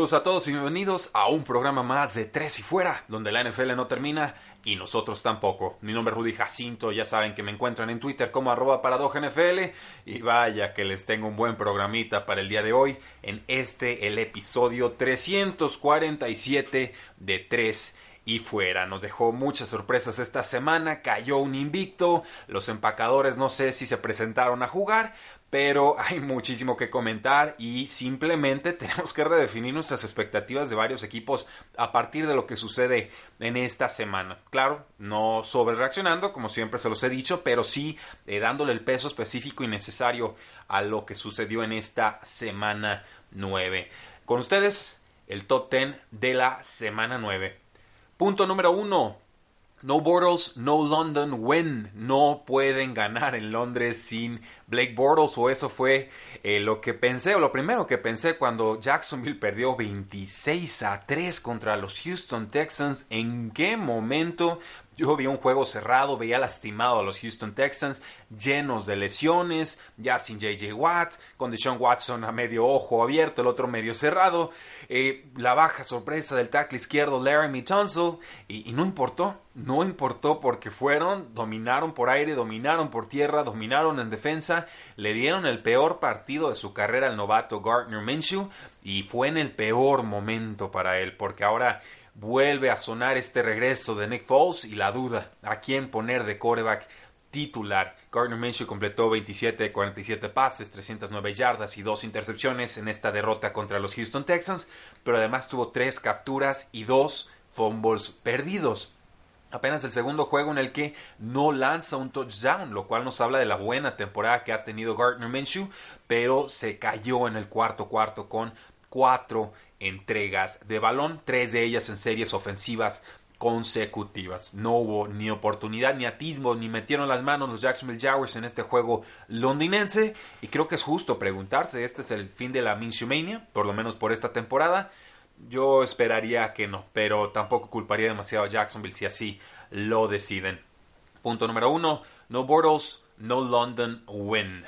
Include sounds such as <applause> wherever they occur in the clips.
Saludos a todos y bienvenidos a un programa más de Tres y Fuera, donde la NFL no termina y nosotros tampoco. Mi nombre es Rudy Jacinto, ya saben que me encuentran en Twitter como arroba y vaya que les tengo un buen programita para el día de hoy en este, el episodio 347 de Tres y fuera. Nos dejó muchas sorpresas esta semana, cayó un invicto, los empacadores no sé si se presentaron a jugar, pero <laughs> hay muchísimo que comentar y simplemente <laughs> tenemos que redefinir nuestras expectativas de varios equipos a partir de lo que sucede en esta semana. Claro, no sobre reaccionando, como siempre se los he dicho, pero sí eh, dándole el peso específico y necesario a lo que sucedió en esta semana 9. Con ustedes, el top 10 de la semana 9. Punto número 1. No Bortles, no London win. No pueden ganar en Londres sin Blake Bortles o eso fue eh, lo que pensé o lo primero que pensé cuando Jacksonville perdió 26 a 3 contra los Houston Texans. ¿En qué momento yo vi un juego cerrado, veía lastimado a los Houston Texans, llenos de lesiones, ya sin JJ Watt, con Deshaun Watson a medio ojo abierto, el otro medio cerrado, eh, la baja sorpresa del tackle izquierdo Laramie Tunsil, y, y no importó, no importó porque fueron, dominaron por aire, dominaron por tierra, dominaron en defensa, le dieron el peor partido de su carrera al novato Gardner Minshew, y fue en el peor momento para él, porque ahora vuelve a sonar este regreso de Nick Foles y la duda a quién poner de quarterback titular. Gardner Minshew completó 27 de 47 pases, 309 yardas y dos intercepciones en esta derrota contra los Houston Texans, pero además tuvo tres capturas y dos fumbles perdidos. Apenas el segundo juego en el que no lanza un touchdown, lo cual nos habla de la buena temporada que ha tenido Gardner Minshew, pero se cayó en el cuarto cuarto con cuatro entregas de balón, tres de ellas en series ofensivas consecutivas. No hubo ni oportunidad ni atismo, ni metieron las manos los Jacksonville Jaguars en este juego londinense. Y creo que es justo preguntarse, ¿este es el fin de la Minshewmania? Por lo menos por esta temporada. Yo esperaría que no, pero tampoco culparía demasiado a Jacksonville si así lo deciden. Punto número uno, no Bortles, no London win.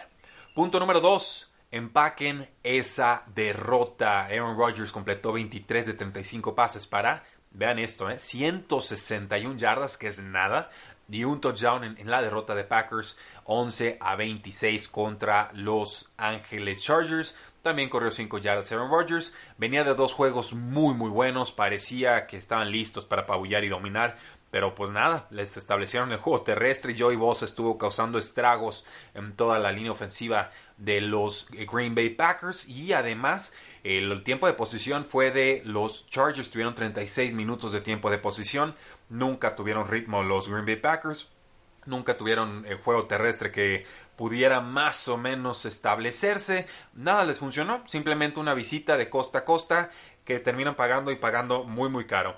Punto número dos, empaquen esa derrota. Aaron Rodgers completó 23 de 35 pases para, vean esto, ¿eh? 161 yardas, que es nada, y un touchdown en, en, la derrota de Packers, 11 a 26 contra Los Ángeles Chargers. También corrió 5 yardas Aaron Rodgers. Venía de dos juegos muy muy buenos. Parecía que estaban listos para apabullar y dominar. Pero pues nada, les establecieron el juego terrestre. Joey Bosa estuvo causando estragos en toda la línea ofensiva de los Green Bay Packers. Y además, el, tiempo de posición fue de los Chargers. Tuvieron 36 minutos de tiempo de posición. Nunca tuvieron ritmo los Green Bay Packers. Nunca tuvieron el juego terrestre que pudiera más o menos establecerse. Nada les funcionó. Simplemente una visita de costa a costa que terminan pagando y pagando muy muy caro.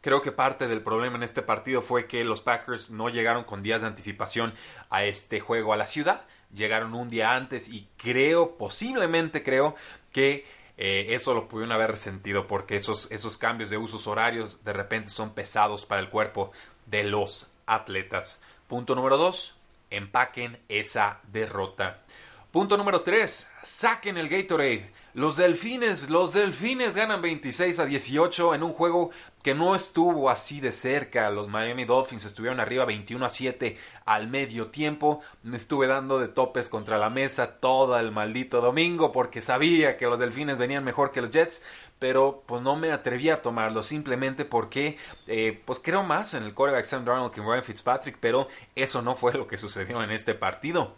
Creo que parte del problema en este partido fue que los Packers no llegaron con días de anticipación a este juego a la ciudad. Llegaron un día antes y creo, posiblemente creo, que eh, eso lo pudieron haber resentido porque esos, esos cambios de usos horarios de repente son pesados para el cuerpo de los atletas. Punto número 2. Empaquen esa derrota. Punto número 3. Saquen el Gatorade. Los delfines, los delfines ganan 26 a 18 en un juego que no estuvo así de cerca. Los Miami Dolphins estuvieron arriba 21 a 7 al medio tiempo. Me estuve dando de topes contra la mesa todo el maldito domingo porque sabía que los delfines venían mejor que los Jets, pero pues no me atreví a tomarlo simplemente porque eh, pues creo más en el quarterback Sam Darnold que en Ryan Fitzpatrick, pero eso no fue lo que sucedió en este partido.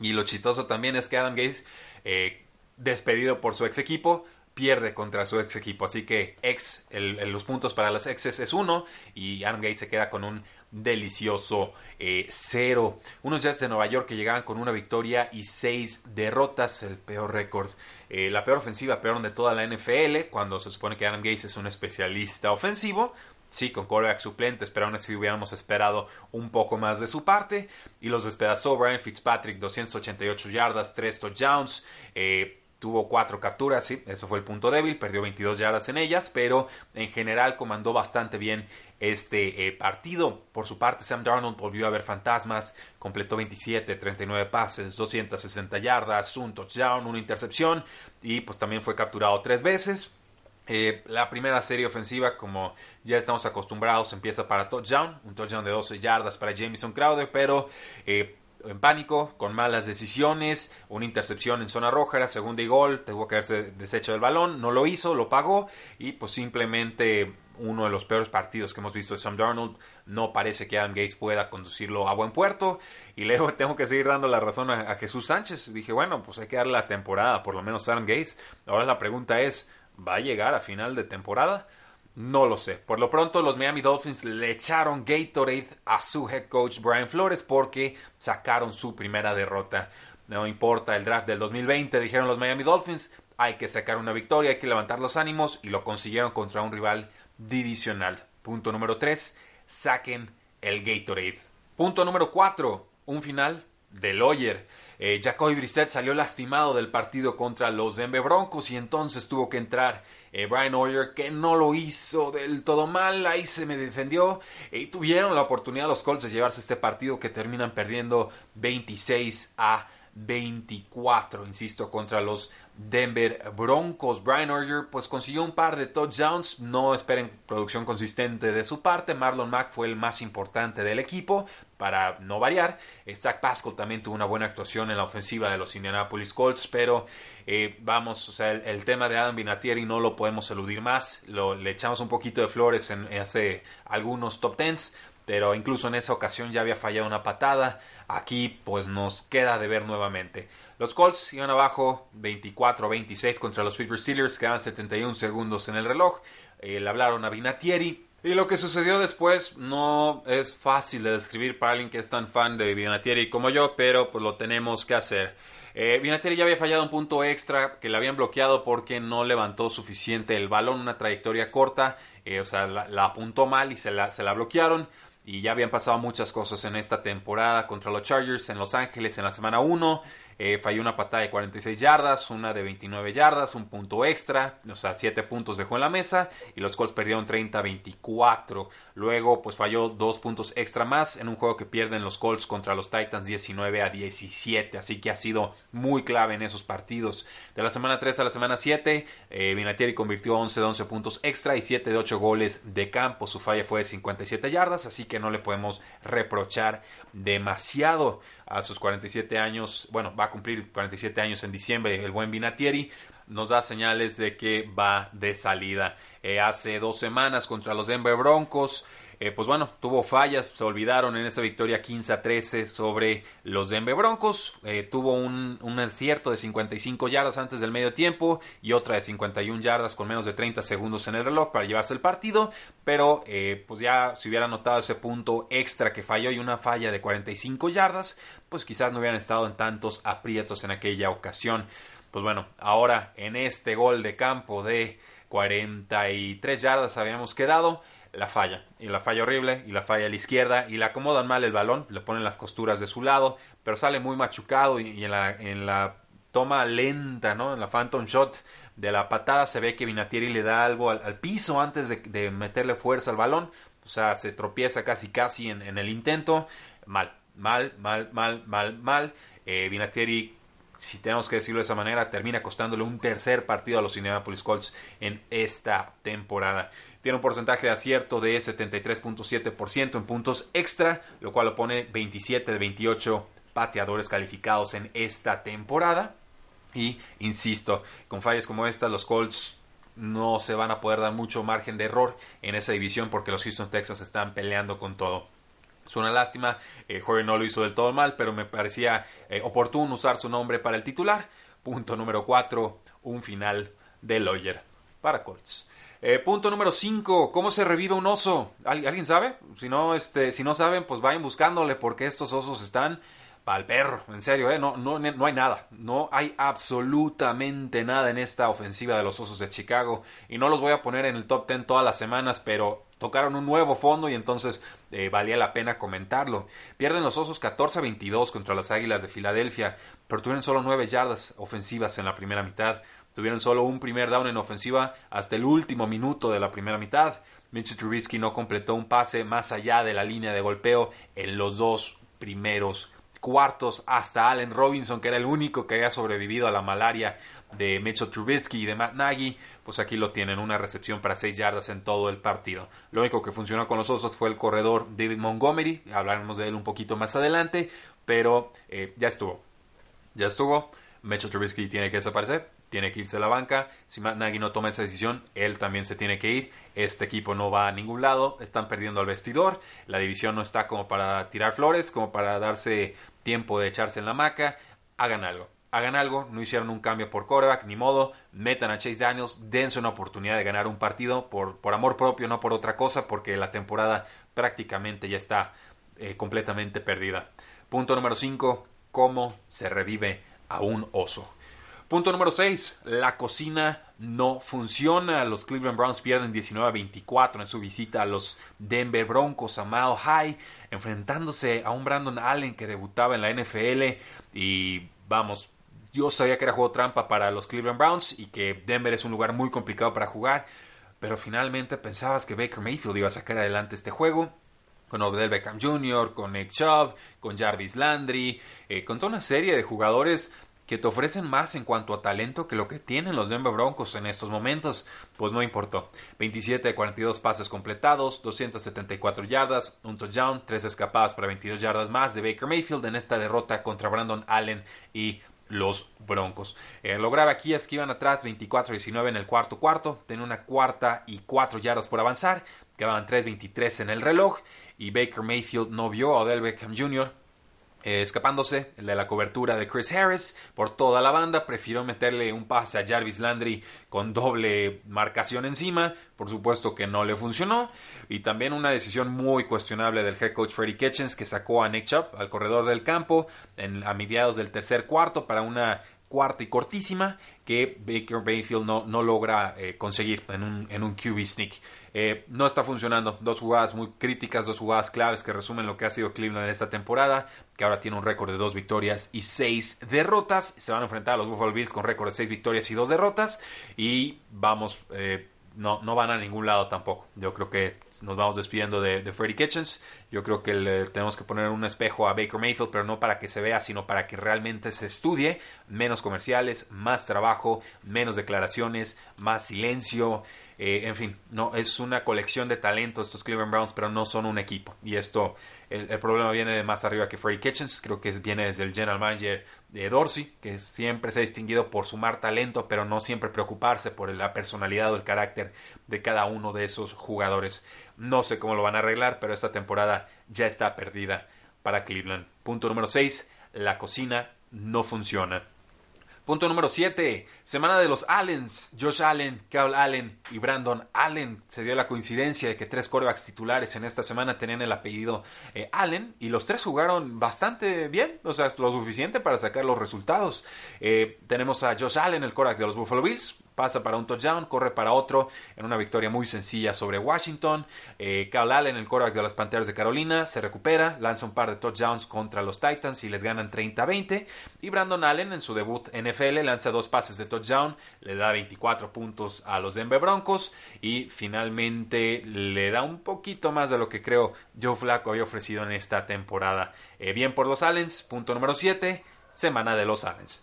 Y lo chistoso también es que Adam Gates eh, despedido por su ex equipo, pierde contra su ex equipo. Así que ex, los puntos para las exes es uno y Adam Gates se queda con un delicioso eh, cero. Unos Jets de Nueva York que llegaban con una victoria y seis derrotas, el peor récord, eh, la peor ofensiva, peor de toda la NFL, cuando se supone que Adam Gates es un especialista ofensivo. Sí, con coreback suplentes, pero aún así hubiéramos esperado un poco más de su parte. Y los despedazó Brian Fitzpatrick, 288 yardas, 3 touchdowns. Eh, tuvo cuatro capturas, sí, eso fue el punto débil, perdió 22 yardas en ellas, pero en general comandó bastante bien este eh, partido. Por su parte, Sam Darnold volvió a ver fantasmas, completó 27, 39 pases, 260 yardas, un touchdown, una intercepción y pues también fue capturado tres veces. Eh, la primera serie ofensiva, como ya estamos acostumbrados, empieza para touchdown, un touchdown de 12 yardas para Jameson Crowder, pero eh, en pánico, con malas decisiones, una intercepción en zona roja, era segunda y gol, tuvo que haberse deshecho del balón, no lo hizo, lo pagó y pues simplemente uno de los peores partidos que hemos visto de Sam Darnold, no parece que Adam Gates pueda conducirlo a buen puerto y luego <laughs> tengo que seguir dando la razón a, Jesús Sánchez, dije bueno pues hay que darle la temporada, por lo menos a Adam Gates, ahora la pregunta es, ¿va a llegar a final de temporada? No lo sé. Por lo pronto, los Miami Dolphins le echaron Gatorade a su head coach Brian Flores porque sacaron su primera derrota. No importa el draft del 2020, dijeron los Miami Dolphins, hay que sacar una victoria, hay que levantar los ánimos y lo consiguieron contra un rival divisional. Punto número 3, saquen el Gatorade. Punto número 4, un final de Lawyer. Eh, Jacoby Brissett salió lastimado del partido contra los Denver Broncos y entonces tuvo que entrar eh, Brian Hoyer, que no lo hizo del todo mal, ahí se me defendió. Y tuvieron la oportunidad los Colts de llevarse este partido que terminan perdiendo 26 a 24, insisto, contra los Denver Broncos. Brian Hoyer pues consiguió un par de touchdowns, no esperen producción consistente de su parte. Marlon Mack fue el más importante del equipo, para no variar. Eh, Zach Pascal también tuvo una buena actuación en la ofensiva de los Indianapolis Colts, pero eh, vamos, o sea, el, tema de Adam Vinatieri no lo podemos eludir más. Lo, le echamos un poquito de flores en, hace algunos top tens, pero incluso en esa ocasión ya había fallado una patada. Aquí pues nos queda de ver nuevamente. Los Colts iban abajo 24-26 contra los Pittsburgh Steelers, quedan 71 segundos en el reloj. Eh, le hablaron a Vinatieri, y lo que sucedió después no es fácil de describir para alguien que es tan fan de Vinatieri como yo, pero pues lo tenemos que hacer. Eh, Vinatieri ya había fallado un punto extra que le habían bloqueado porque no levantó suficiente el balón, una trayectoria corta, eh, o sea, la, apuntó mal y se la, se la bloquearon. Y ya habían pasado muchas cosas en esta temporada contra los Chargers en Los Ángeles en la semana 1. Eh, falló una patada de 46 yardas, una de 29 yardas, un punto extra, o sea, 7 puntos dejó en la mesa y los Colts perdieron 30-24. Luego, pues falló dos puntos extra más en un juego que pierden los Colts contra los Titans 19 a 17, así que ha sido muy clave en esos partidos. De la semana 3 a la semana 7, eh, Vinatieri convirtió 11 de 11 puntos extra y 7 de 8 goles de campo. Su falla fue de 57 yardas, así que no le podemos reprochar demasiado a sus 47 años, bueno, va a cumplir 47 años en diciembre el buen Vinatieri, nos da señales de que va de salida. Eh, hace dos semanas contra los Denver Broncos, eh, pues bueno, tuvo fallas, se olvidaron en esa victoria 15 a 13 sobre los Denver Broncos, eh, tuvo un, un, acierto de 55 yardas antes del medio tiempo y otra de 51 yardas con menos de 30 segundos en el reloj para llevarse el partido, pero eh, pues ya si hubiera notado ese punto extra que falló y una falla de 45 yardas, pues quizás no hubieran estado en tantos aprietos en aquella ocasión. Pues bueno, ahora en este gol de campo de 43 yardas habíamos quedado la falla. Y la falla horrible, y la falla a la izquierda, y le acomodan mal el balón, le ponen las costuras de su lado, pero sale muy machucado y, en, la, en la toma lenta, ¿no? En la phantom shot de la patada se ve que Vinatieri le da algo al, piso antes de, meterle fuerza al balón. O sea, se tropieza casi casi en, el intento. Mal, mal, mal, mal, mal, mal. Eh, Vinatieri si tenemos que decirlo de esa manera, termina costándole un tercer partido a los Indianapolis Colts en esta temporada. Tiene un porcentaje de acierto de 73.7% en puntos extra, lo cual lo pone 27 de 28 pateadores calificados en esta temporada. Y insisto, con fallas como esta, los Colts no se van a poder dar mucho margen de error en esa división porque los Houston Texans están peleando con todo. Es una lástima, eh, no lo hizo del todo mal, pero me parecía eh, oportuno usar su nombre para el titular. Punto número 4, un final de Lawyer para Colts. Eh, punto número 5. ¿Cómo se revive un oso? ¿Alguien sabe? Si no, este, si no saben, pues vayan buscándole porque estos osos están el perro. En serio, ¿eh? no, no, no hay nada. No hay absolutamente nada en esta ofensiva de los osos de Chicago. Y no los voy a poner en el top 10 todas las semanas, pero tocaron un nuevo fondo y entonces eh, valía la pena comentarlo. Pierden los Osos 14 a 22 contra las Águilas de Filadelfia, pero tuvieron solo 9 yardas ofensivas en la primera mitad. Tuvieron solo un primer down en ofensiva hasta el último minuto de la primera mitad. Mitchell Trubisky no completó un pase más allá de la línea de golpeo en los dos primeros cuartos hasta Allen Robinson, que era el único que había sobrevivido a la malaria de Mitchell Trubisky y de Matt Nagy, pues aquí lo tienen, una recepción para seis yardas en todo el partido. Lo único que funcionó con los Osos fue el corredor David Montgomery, hablaremos de él un poquito más adelante, pero eh, ya estuvo. Ya estuvo. Mitchell Trubisky tiene que desaparecer tiene que irse a la banca. Si Matt Nagy no toma esa decisión, él también se tiene que ir. Este equipo no va a ningún lado, están perdiendo al vestidor. La división no está como para tirar flores, como para darse tiempo de echarse en la maca. Hagan algo. Hagan algo, no hicieron un cambio por quarterback, ni modo, metan a Chase Daniels, dense una oportunidad de ganar un partido por, por amor propio, no por otra cosa, porque la temporada prácticamente ya está eh, completamente perdida. Punto número 5, cómo se revive a un oso. Punto número 6. La cocina no funciona. Los Cleveland Browns pierden 19 a 24 en su visita a los Denver Broncos a Mile High, enfrentándose a un Brandon Allen que debutaba en la NFL. Y vamos, yo sabía que era juego trampa para los Cleveland Browns y que Denver es un lugar muy complicado para jugar. Pero finalmente pensabas que Baker Mayfield iba a sacar adelante este juego con Odell Beckham Jr., con Nick Chubb, con Jarvis Landry, eh, con toda una serie de jugadores que te ofrecen más en cuanto a talento que lo que tienen los Denver Broncos en estos momentos. Pues no importó. 27 de 42 pases completados, 274 yardas, un touchdown, 3 escapadas para 22 yardas más de Baker Mayfield en esta derrota contra Brandon Allen y los Broncos. Eh, lo grave aquí es que iban atrás 24-19 en el cuarto cuarto, tenían una cuarta y 4 yardas por avanzar, quedaban 3-23 en el reloj y Baker Mayfield no vio a Odell Beckham Jr. Eh, escapándose de la cobertura de Chris Harris por toda la banda, prefirió meterle un pase a Jarvis Landry con doble marcación encima, por supuesto que no le funcionó, y también una decisión muy cuestionable del head coach Freddie Kitchens que sacó a Nick Chubb al corredor del campo en, a mediados del tercer cuarto para una cuarta y cortísima que Baker Bayfield no, no logra eh, conseguir en un, en un QB sneak. Eh, no está funcionando. Dos jugadas muy críticas, dos jugadas claves que resumen lo que ha sido Cleveland en esta temporada, que ahora tiene un récord de dos victorias y seis derrotas. Se van a enfrentar a los Buffalo Bills con récord de seis victorias y dos derrotas. Y vamos, eh, no, no van a ningún lado tampoco. Yo creo que nos vamos despidiendo de, de Freddie Kitchens. Yo creo que le tenemos que poner un espejo a Baker Mayfield, pero no para que se vea, sino para que realmente se estudie. Menos comerciales, más trabajo, menos declaraciones, más silencio. Eh, en fin, no es una colección de talentos estos Cleveland Browns, pero no son un equipo. Y esto, el, problema viene de más arriba que Freddie Kitchens. Creo que viene desde el general manager de Dorsey, que siempre se ha distinguido por sumar talento, pero no siempre preocuparse por la personalidad o el carácter de cada uno de esos jugadores. No sé cómo lo van a arreglar, pero esta temporada ya está perdida para Cleveland. Punto número 6. La cocina no funciona. Punto número 7. Semana de los Allens. Josh Allen, Carl Allen y Brandon Allen. Se dio la coincidencia de que tres corebacks titulares en esta semana tenían el apellido eh, Allen y los tres jugaron bastante bien, o sea, lo suficiente para sacar los resultados. Eh, tenemos a Josh Allen, el coreback de los Buffalo Bills, pasa para un touchdown, corre para otro en una victoria muy sencilla sobre Washington. Eh, Allen, el quarterback de las Panteras de Carolina, se recupera, lanza un par de touchdowns contra los Titans y les ganan 30-20. Y Brandon Allen, en su debut NFL, lanza dos pases de touchdown, le da 24 puntos a los Denver Broncos y finalmente le da un poquito más de lo que creo Joe Flacco había ofrecido en esta temporada. Eh, bien por los Allens, punto número 7, semana de los Allens.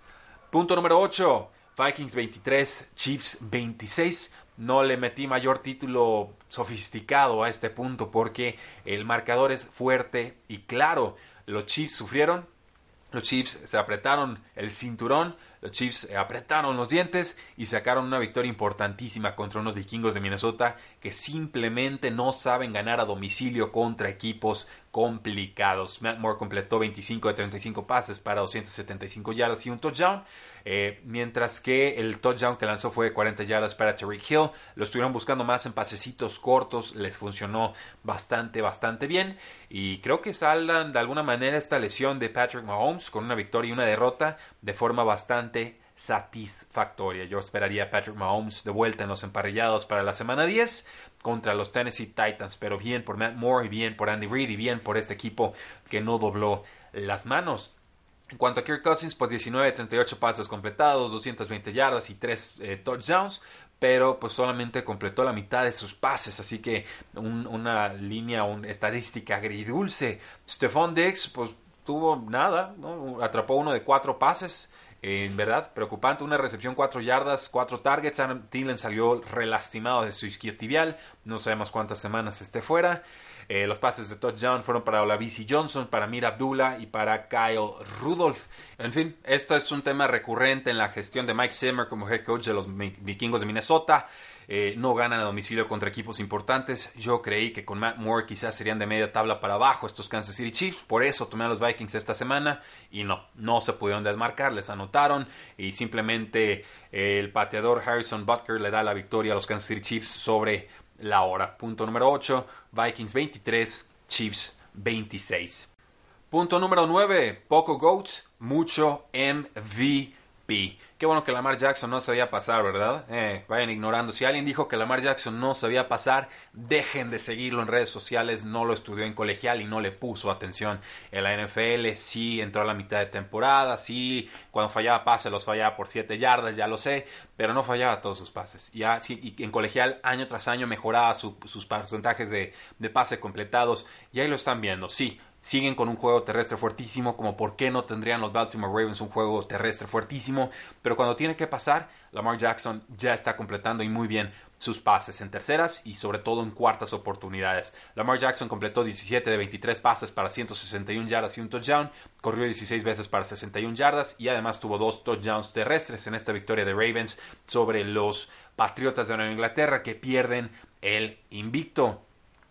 Punto número 8. Vikings 23, Chiefs 26. No le metí mayor título sofisticado a este punto porque el marcador es fuerte y claro. Los Chiefs sufrieron, los Chiefs se apretaron el cinturón, los Chiefs apretaron los dientes y sacaron una victoria importantísima contra unos vikingos de Minnesota que simplemente no saben ganar a domicilio contra equipos complicados. Matt Moore completó 25 de 35 pases para 275 yardas y un touchdown, eh, mientras que el touchdown que lanzó fue de 40 yardas para Tariq Hill. Lo estuvieron buscando más en pasecitos cortos, les funcionó bastante, bastante bien. Y creo que saldan de alguna manera esta lesión de Patrick Mahomes con una victoria y una derrota de forma bastante satisfactoria. Yo esperaría a Patrick Mahomes de vuelta en los emparrillados para la semana 10 contra los Tennessee Titans, pero bien por Matt Moore y bien por Andy Reid y bien por este equipo que no dobló las manos. En cuanto a Kirk Cousins, pues 19 38 pases completados, 220 yardas y 3 eh, touchdowns, pero pues solamente completó la mitad de sus pases, así que una línea, una estadística agridulce. Stephon Diggs, pues tuvo nada, atrapó uno de cuatro pases, en verdad, preocupante. Una recepción, cuatro yardas, cuatro targets. Adam salió relastimado de su isquiotibial. No sabemos cuántas semanas esté fuera. Eh, los pases de touchdown fueron para Olavisi Johnson, para Mir Abdullah y para Kyle Rudolph. En fin, esto es un tema recurrente en la gestión de Mike Zimmer como head coach de los vikingos de Minnesota. Eh, no ganan a domicilio contra equipos importantes. Yo creí que con Matt Moore quizás serían de media tabla para abajo estos Kansas City Chiefs. Por eso tomé a los Vikings esta semana y no, no se pudieron desmarcar. Les anotaron y simplemente eh, el pateador Harrison Butker le da la victoria a los Kansas City Chiefs sobre la hora. Punto número 8, Vikings 23, Chiefs 26. Punto número 9, poco GOAT, mucho MVP. Qué bueno que Lamar Jackson no sabía pasar, ¿verdad? Eh, vayan ignorando. Si alguien dijo que Lamar Jackson no sabía pasar, dejen de seguirlo en redes sociales. No lo estudió en colegial y no le puso atención en la NFL. Sí entró a la mitad de temporada. Sí, cuando fallaba pases los fallaba por 7 yardas, ya lo sé. Pero no fallaba todos sus pases. Y en colegial, año tras año, mejoraba sus porcentajes de, de pase completados. Y ahí lo están viendo. Sí, siguen con un juego terrestre fuertísimo, como por qué no tendrían los Baltimore Ravens un juego terrestre fuertísimo, pero cuando tiene que pasar, Lamar Jackson ya está completando y muy bien sus pases en terceras y sobre todo en cuartas oportunidades. Lamar Jackson completó 17 de 23 pases para 161 yardas y un touchdown, corrió 16 veces para 61 yardas y además tuvo dos touchdowns terrestres en esta victoria de Ravens sobre los Patriotas de Nueva Inglaterra que pierden el invicto.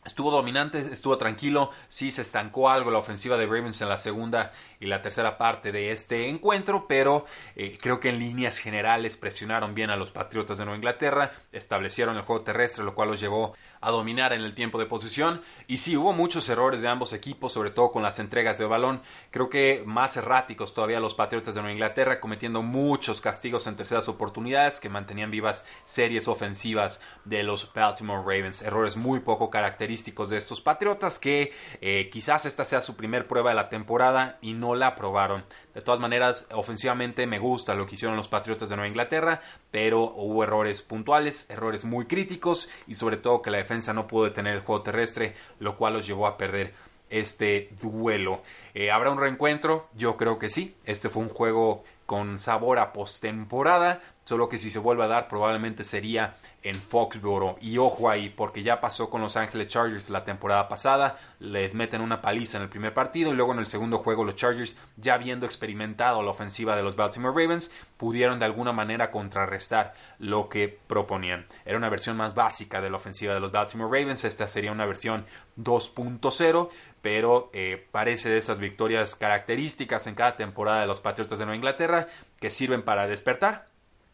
Estuvo dominante, estuvo tranquilo, sí se estancó algo la ofensiva de Ravens en la segunda y la tercera parte de este encuentro, pero eh, creo que en líneas generales presionaron bien a los Patriotas de Nueva Inglaterra, establecieron el juego terrestre, lo cual los llevó a dominar en el tiempo de posición. Y sí, hubo muchos errores de ambos equipos, sobre todo con las entregas de balón. Creo que más erráticos todavía los Patriotas de Nueva Inglaterra, cometiendo muchos castigos en terceras oportunidades que mantenían vivas series ofensivas de los Baltimore Ravens. Errores muy poco característicos de estos Patriotas que eh, quizás esta sea su primer prueba de la temporada y no la aprobaron. De todas maneras, ofensivamente me gusta lo que hicieron los Patriotas de Nueva Inglaterra, pero hubo errores puntuales, errores muy críticos y sobre todo que la defensa no pudo detener el juego terrestre, lo cual los llevó a perder este duelo. Eh, ¿Habrá un reencuentro? Yo creo que sí. Este fue un juego con sabor a postemporada, solo que si se vuelve a dar probablemente sería en Foxborough. Y ojo ahí, porque ya pasó con Los Ángeles Chargers la temporada pasada, les meten una paliza en el primer partido y luego en el segundo juego los Chargers, ya habiendo experimentado la ofensiva de los Baltimore Ravens, pudieron de alguna manera contrarrestar lo que proponían. Era una versión más básica de la ofensiva de los Baltimore Ravens, esta sería una versión 2.0, pero eh, parece de esas victorias características en cada temporada de los Patriotas de Nueva Inglaterra que sirven para despertar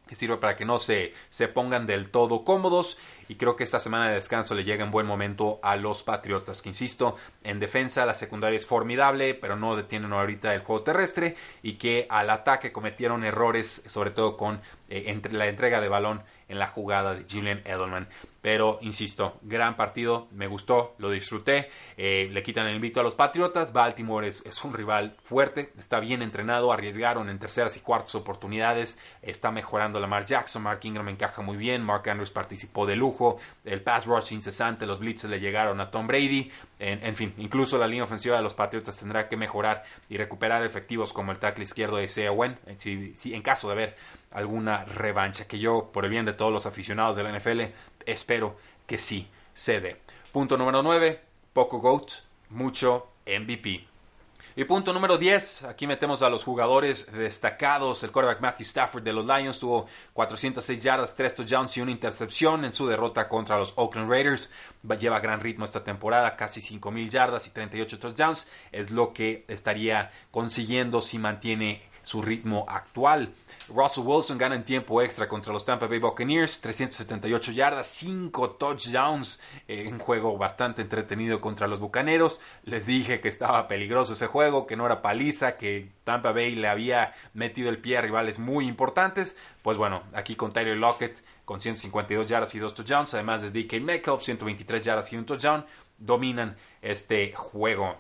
que sirve para que no se, se pongan del todo cómodos y creo que esta semana de descanso le llega en buen momento a los Patriotas, que insisto, en defensa la secundaria es formidable, pero no detienen ahorita el juego terrestre y que al ataque cometieron errores, sobre todo con eh, la entrega de balón en la jugada de Julian Edelman. Pero, insisto, gran partido, me gustó, lo disfruté. Eh, le quitan el invito a los Patriotas. Baltimore es, un rival fuerte, está bien entrenado, arriesgaron en terceras y cuartas oportunidades. Está mejorando Lamar Jackson, Mark Ingram encaja muy bien, Mark Andrews participó de lujo. El pass rush incesante, los blitzes le llegaron a Tom Brady. En, fin, incluso la línea ofensiva de los Patriotas tendrá que mejorar y recuperar efectivos como el tackle izquierdo de Sea Wen, si, en caso de haber alguna revancha, que yo, por el bien de todos los aficionados de la NFL, espero que sí se dé. Punto número 9, poco GOAT, mucho MVP. Y punto número 10, aquí metemos a los jugadores destacados. El quarterback Matthew Stafford de los Lions tuvo 406 yardas, 3 touchdowns y una intercepción en su derrota contra los Oakland Raiders. Lleva gran ritmo esta temporada, casi 5.000 yardas y 38 touchdowns. Es lo que estaría consiguiendo si mantiene su ritmo actual. Russell Wilson gana en tiempo extra contra los Tampa Bay Buccaneers, 378 yardas, 5 touchdowns eh, en juego bastante entretenido contra los Bucaneros. Les dije que estaba peligroso ese juego, que no era paliza, que Tampa Bay le había metido el pie a rivales muy importantes. Pues bueno, aquí con Tyler Lockett con 152 yardas y 2 touchdowns, además de DK Metcalf, 123 yardas y un touchdown, dominan este juego.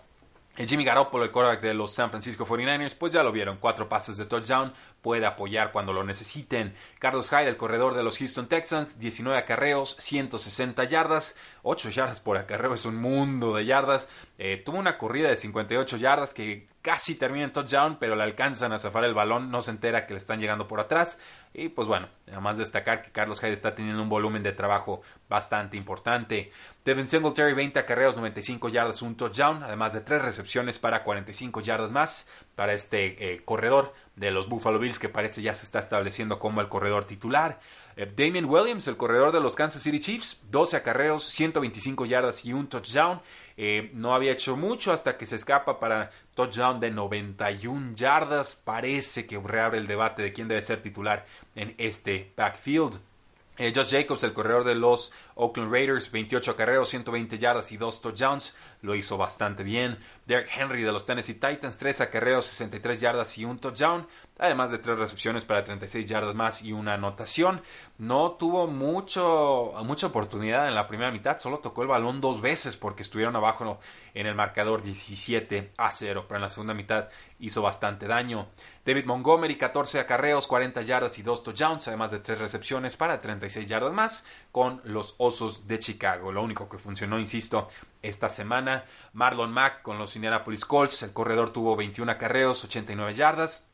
Jimmy Garoppolo, el quarterback de los San Francisco 49ers, pues ya lo vieron, cuatro pases de touchdown, puede apoyar cuando lo necesiten. Carlos Hyde, el corredor de los Houston Texans, 19 acarreos, 160 yardas, 8 yardas por acarreo, es un mundo de yardas. Eh, tuvo una corrida de 58 yardas que casi termina en touchdown, pero le alcanzan a zafar el balón, no se entera que le están llegando por atrás. Y pues bueno, además destacar que Carlos Hyde está teniendo un volumen de trabajo bastante importante. Devin Singletary, 20 acarreos, 95 yardas, un touchdown, además de 3 recepciones para 45 yardas más para este eh, corredor de los Buffalo Bills que parece ya se está estableciendo como el corredor titular. Eh, Damien Williams, el corredor de los Kansas City Chiefs, 12 acarreos, 125 yardas y un touchdown. Eh, no había hecho mucho hasta que se escapa para touchdown de 91 yardas. Parece que reabre el debate de quién debe ser titular en este backfield. Eh, Josh Jacobs, el corredor de los Oakland Raiders, 28 acarreos, 120 yardas y 2 touchdowns, lo hizo bastante bien. Derek Henry de los Tennessee Titans, 3 acarreos, 63 yardas y un touchdown, además de 3 recepciones para 36 yardas más y una anotación. No tuvo mucho, mucha oportunidad en la primera mitad, solo tocó el balón dos veces porque estuvieron abajo en el marcador 17 a 0, pero en la segunda mitad hizo bastante daño. David Montgomery, 14 acarreos, 40 yardas y 2 touchdowns, además de 3 recepciones para 36 yardas más con los Osos de Chicago. Lo único que funcionó, insisto, esta semana. Marlon Mack con los Indianapolis Colts, el corredor tuvo 21 acarreos, 89 yardas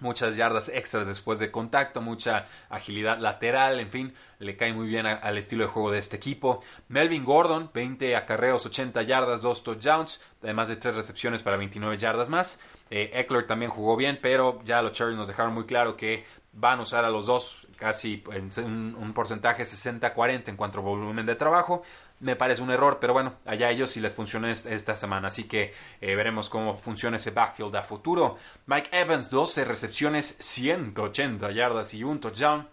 muchas yardas extras después de contacto, mucha agilidad lateral, en fin, le cae muy bien al estilo de juego de este equipo. Melvin Gordon, 20 acarreos, 80 yardas, 2 touchdowns, además de 3 recepciones para 29 yardas más. Eh, Eckler también jugó bien, pero ya los Chargers nos dejaron muy claro que van a usar a los dos casi en un, un porcentaje 60-40 en cuanto a volumen de trabajo. Me parece un error, pero bueno, allá ellos si les funciona esta semana. Así que eh, veremos cómo funciona ese backfield a futuro. Mike Evans, 12 recepciones, 180 yardas y un touchdown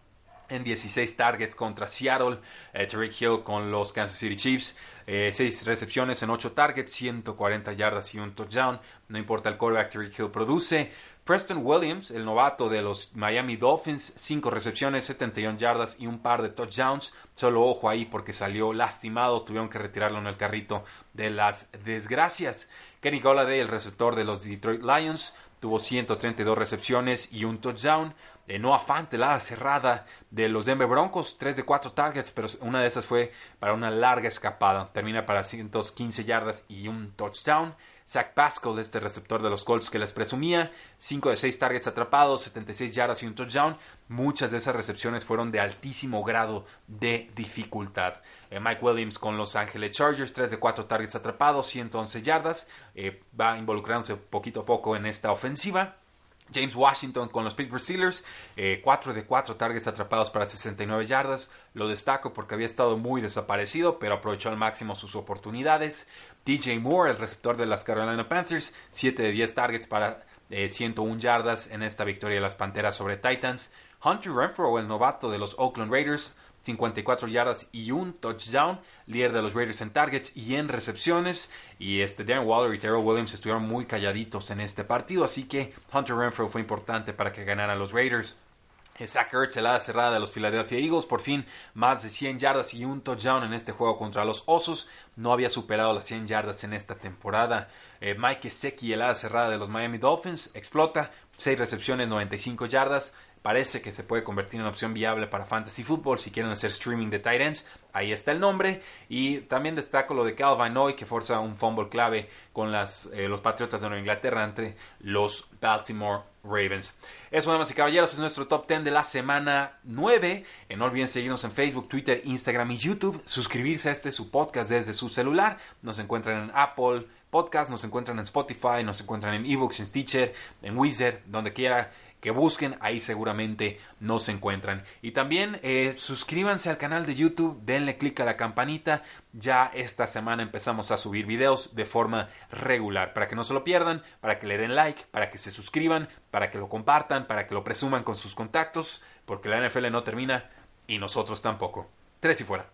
en 16 targets contra Seattle. Eh, Tariq Hill con los Kansas City Chiefs. 6 eh, recepciones en 8 targets, 140 yardas y un touchdown. No importa el quarterback, Tariq Hill produce. Preston Williams, el novato de los Miami Dolphins, 5 recepciones, 71 yardas y un par de touchdowns. Solo ojo ahí porque salió lastimado, tuvieron que retirarlo en el carrito de las desgracias. Kenny Golladay, el receptor de los Detroit Lions, tuvo 132 recepciones y un touchdown. Eh, Noah Fant, la cerrada de los Denver Broncos, 3 de 4 targets, pero una de esas fue para una larga escapada. Termina para 115 yardas y un touchdown. Zach Pascal, este receptor de los Colts que les presumía, 5 de 6 targets atrapados, 76 yardas y un touchdown. Muchas de esas recepciones fueron de altísimo grado de dificultad. Eh, Mike Williams con Los Angeles Chargers, 3 de 4 targets atrapados, 111 yardas. Eh, va involucrándose poquito a poco en esta ofensiva. James Washington con los Pittsburgh Steelers, 4 eh, de 4 targets atrapados para 69 yardas. Lo destaco porque había estado muy desaparecido, pero aprovechó al máximo sus oportunidades. DJ Moore, el receptor de las Carolina Panthers, 7 de 10 targets para 101 eh, yardas en esta victoria de las Panteras sobre Titans. Hunter Renfro, el novato de los Oakland Raiders, 54 yardas y un touchdown, líder de los Raiders en targets y en recepciones. Y este Darren Waller y Terrell Williams estuvieron muy calladitos en este partido, así que Hunter Renfro fue importante para que ganaran los Raiders. Zach Ertz, la cerrada de los Philadelphia Eagles, por fin más de 100 yardas y un touchdown en este juego contra los Osos. No había superado las 100 yardas en esta temporada. Eh, Mike Secchi, el ala cerrada de los Miami Dolphins, explota. 6 recepciones, 95 yardas parece que se puede convertir en una opción viable para Fantasy Football si quieren hacer streaming de tight ends. Ahí está el nombre. Y también destaco lo de Calvin Hoy, que forza un fumble clave con las, eh, los Patriotas de Nueva Inglaterra entre los Baltimore Ravens. Eso, damas y caballeros, es nuestro top 10 de la semana 9. Eh, no olviden seguirnos en Facebook, Twitter, Instagram y YouTube. Suscribirse a este su podcast desde su celular. Nos encuentran en Apple, podcast, nos encuentran en Spotify, nos encuentran en eBooks, en Stitcher, en Wizard, donde quiera que busquen, ahí seguramente nos encuentran. Y también eh, suscríbanse al canal de YouTube, denle click a la campanita. Ya esta semana empezamos a subir videos de forma regular, para que no se lo pierdan, para que le den like, para que se suscriban, para que lo compartan, para que lo presuman con sus contactos, porque la NFL no termina y nosotros tampoco. Tres y fuera.